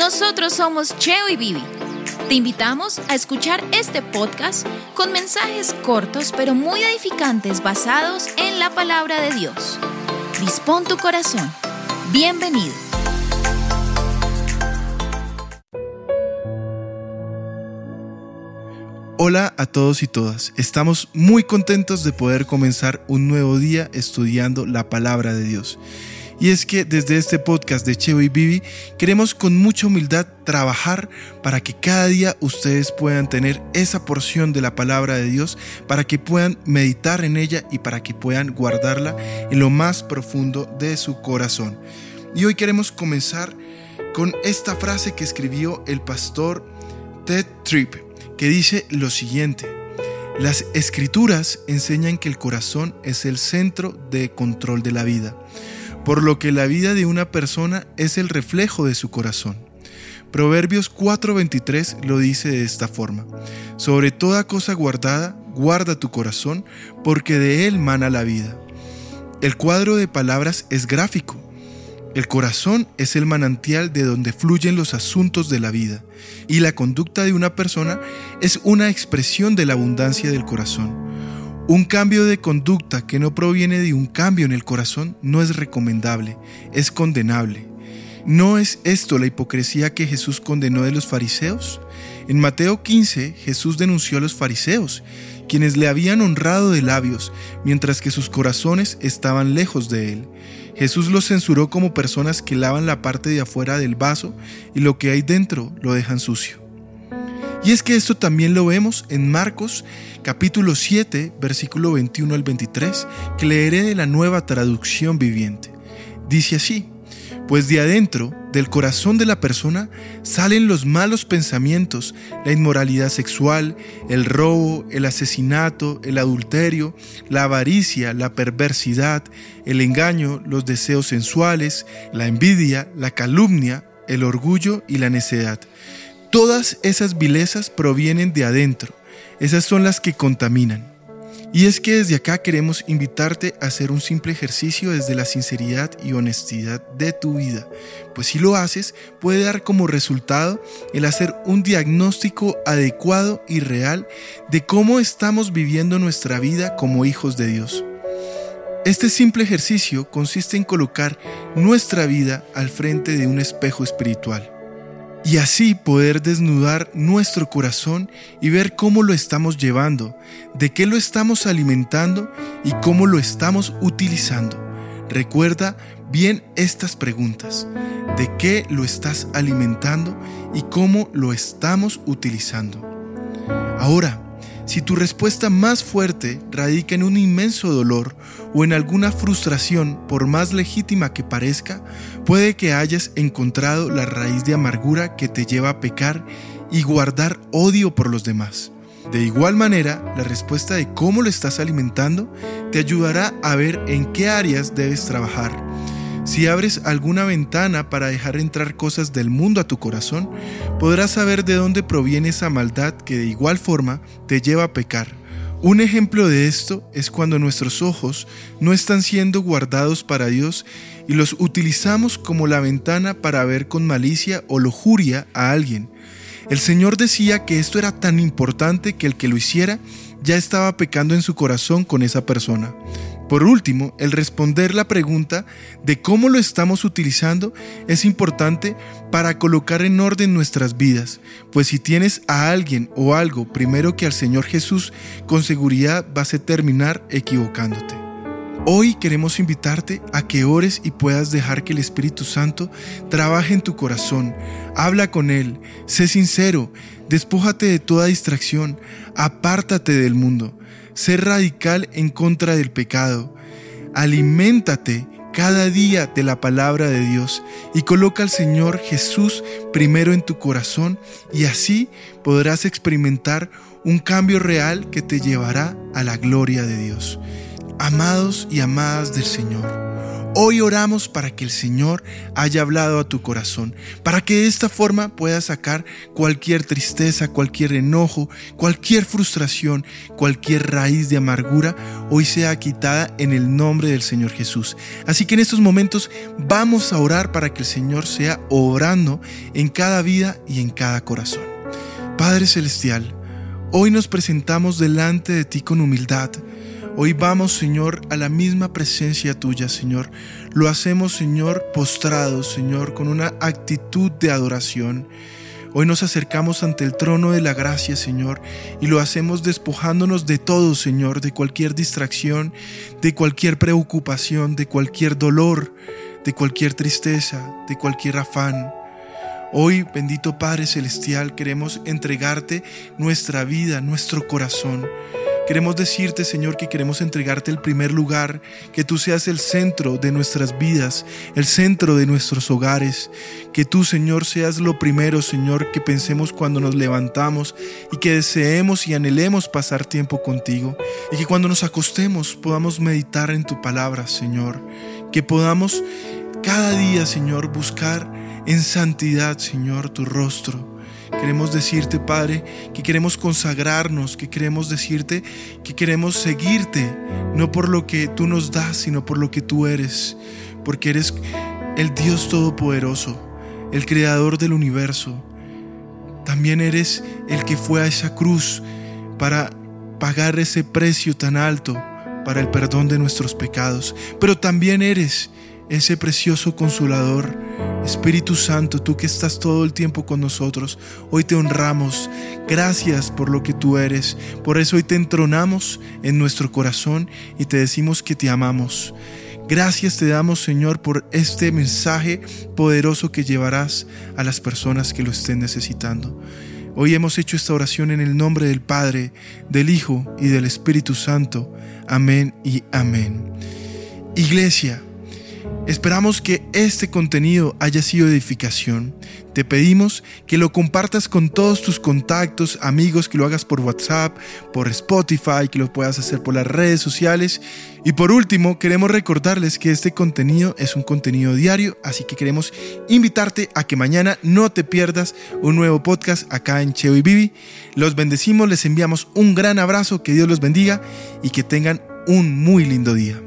Nosotros somos Cheo y Vivi. Te invitamos a escuchar este podcast con mensajes cortos pero muy edificantes basados en la palabra de Dios. Dispón tu corazón. Bienvenido. Hola a todos y todas. Estamos muy contentos de poder comenzar un nuevo día estudiando la palabra de Dios. Y es que desde este podcast de Cheo y Vivi queremos con mucha humildad trabajar para que cada día ustedes puedan tener esa porción de la palabra de Dios, para que puedan meditar en ella y para que puedan guardarla en lo más profundo de su corazón. Y hoy queremos comenzar con esta frase que escribió el pastor Ted Tripp, que dice lo siguiente. Las escrituras enseñan que el corazón es el centro de control de la vida por lo que la vida de una persona es el reflejo de su corazón. Proverbios 4:23 lo dice de esta forma, sobre toda cosa guardada, guarda tu corazón, porque de él mana la vida. El cuadro de palabras es gráfico. El corazón es el manantial de donde fluyen los asuntos de la vida, y la conducta de una persona es una expresión de la abundancia del corazón. Un cambio de conducta que no proviene de un cambio en el corazón no es recomendable, es condenable. ¿No es esto la hipocresía que Jesús condenó de los fariseos? En Mateo 15 Jesús denunció a los fariseos, quienes le habían honrado de labios, mientras que sus corazones estaban lejos de él. Jesús los censuró como personas que lavan la parte de afuera del vaso y lo que hay dentro lo dejan sucio. Y es que esto también lo vemos en Marcos capítulo 7, versículo 21 al 23, que leeré de la nueva traducción viviente. Dice así, pues de adentro, del corazón de la persona, salen los malos pensamientos, la inmoralidad sexual, el robo, el asesinato, el adulterio, la avaricia, la perversidad, el engaño, los deseos sensuales, la envidia, la calumnia, el orgullo y la necedad. Todas esas vilezas provienen de adentro, esas son las que contaminan. Y es que desde acá queremos invitarte a hacer un simple ejercicio desde la sinceridad y honestidad de tu vida, pues si lo haces puede dar como resultado el hacer un diagnóstico adecuado y real de cómo estamos viviendo nuestra vida como hijos de Dios. Este simple ejercicio consiste en colocar nuestra vida al frente de un espejo espiritual y así poder desnudar nuestro corazón y ver cómo lo estamos llevando, de qué lo estamos alimentando y cómo lo estamos utilizando. Recuerda bien estas preguntas. ¿De qué lo estás alimentando y cómo lo estamos utilizando? Ahora, si tu respuesta más fuerte radica en un inmenso dolor o en alguna frustración, por más legítima que parezca, puede que hayas encontrado la raíz de amargura que te lleva a pecar y guardar odio por los demás. De igual manera, la respuesta de cómo lo estás alimentando te ayudará a ver en qué áreas debes trabajar si abres alguna ventana para dejar entrar cosas del mundo a tu corazón, podrás saber de dónde proviene esa maldad que de igual forma te lleva a pecar. Un ejemplo de esto es cuando nuestros ojos no están siendo guardados para Dios y los utilizamos como la ventana para ver con malicia o lujuria a alguien. El Señor decía que esto era tan importante que el que lo hiciera ya estaba pecando en su corazón con esa persona. Por último, el responder la pregunta de cómo lo estamos utilizando es importante para colocar en orden nuestras vidas, pues si tienes a alguien o algo primero que al Señor Jesús, con seguridad vas a terminar equivocándote. Hoy queremos invitarte a que ores y puedas dejar que el Espíritu Santo trabaje en tu corazón. Habla con Él, sé sincero, despójate de toda distracción, apártate del mundo. Ser radical en contra del pecado. Aliméntate cada día de la palabra de Dios y coloca al Señor Jesús primero en tu corazón y así podrás experimentar un cambio real que te llevará a la gloria de Dios. Amados y amadas del Señor, Hoy oramos para que el Señor haya hablado a tu corazón, para que de esta forma puedas sacar cualquier tristeza, cualquier enojo, cualquier frustración, cualquier raíz de amargura, hoy sea quitada en el nombre del Señor Jesús. Así que en estos momentos vamos a orar para que el Señor sea obrando en cada vida y en cada corazón. Padre Celestial, hoy nos presentamos delante de ti con humildad Hoy vamos, Señor, a la misma presencia tuya, Señor. Lo hacemos, Señor, postrados, Señor, con una actitud de adoración. Hoy nos acercamos ante el trono de la gracia, Señor, y lo hacemos despojándonos de todo, Señor, de cualquier distracción, de cualquier preocupación, de cualquier dolor, de cualquier tristeza, de cualquier afán. Hoy, bendito Padre Celestial, queremos entregarte nuestra vida, nuestro corazón. Queremos decirte, Señor, que queremos entregarte el primer lugar, que tú seas el centro de nuestras vidas, el centro de nuestros hogares, que tú, Señor, seas lo primero, Señor, que pensemos cuando nos levantamos y que deseemos y anhelemos pasar tiempo contigo, y que cuando nos acostemos podamos meditar en tu palabra, Señor, que podamos cada día, Señor, buscar en santidad, Señor, tu rostro Queremos decirte, Padre, que queremos consagrarnos, que queremos decirte que queremos seguirte, no por lo que tú nos das, sino por lo que tú eres, porque eres el Dios Todopoderoso, el Creador del universo. También eres el que fue a esa cruz para pagar ese precio tan alto para el perdón de nuestros pecados, pero también eres ese precioso consolador. Espíritu Santo, tú que estás todo el tiempo con nosotros, hoy te honramos. Gracias por lo que tú eres. Por eso hoy te entronamos en nuestro corazón y te decimos que te amamos. Gracias te damos, Señor, por este mensaje poderoso que llevarás a las personas que lo estén necesitando. Hoy hemos hecho esta oración en el nombre del Padre, del Hijo y del Espíritu Santo. Amén y amén. Iglesia, Esperamos que este contenido haya sido edificación. Te pedimos que lo compartas con todos tus contactos, amigos, que lo hagas por WhatsApp, por Spotify, que lo puedas hacer por las redes sociales. Y por último, queremos recordarles que este contenido es un contenido diario, así que queremos invitarte a que mañana no te pierdas un nuevo podcast acá en Cheo y Bibi. Los bendecimos, les enviamos un gran abrazo, que Dios los bendiga y que tengan un muy lindo día.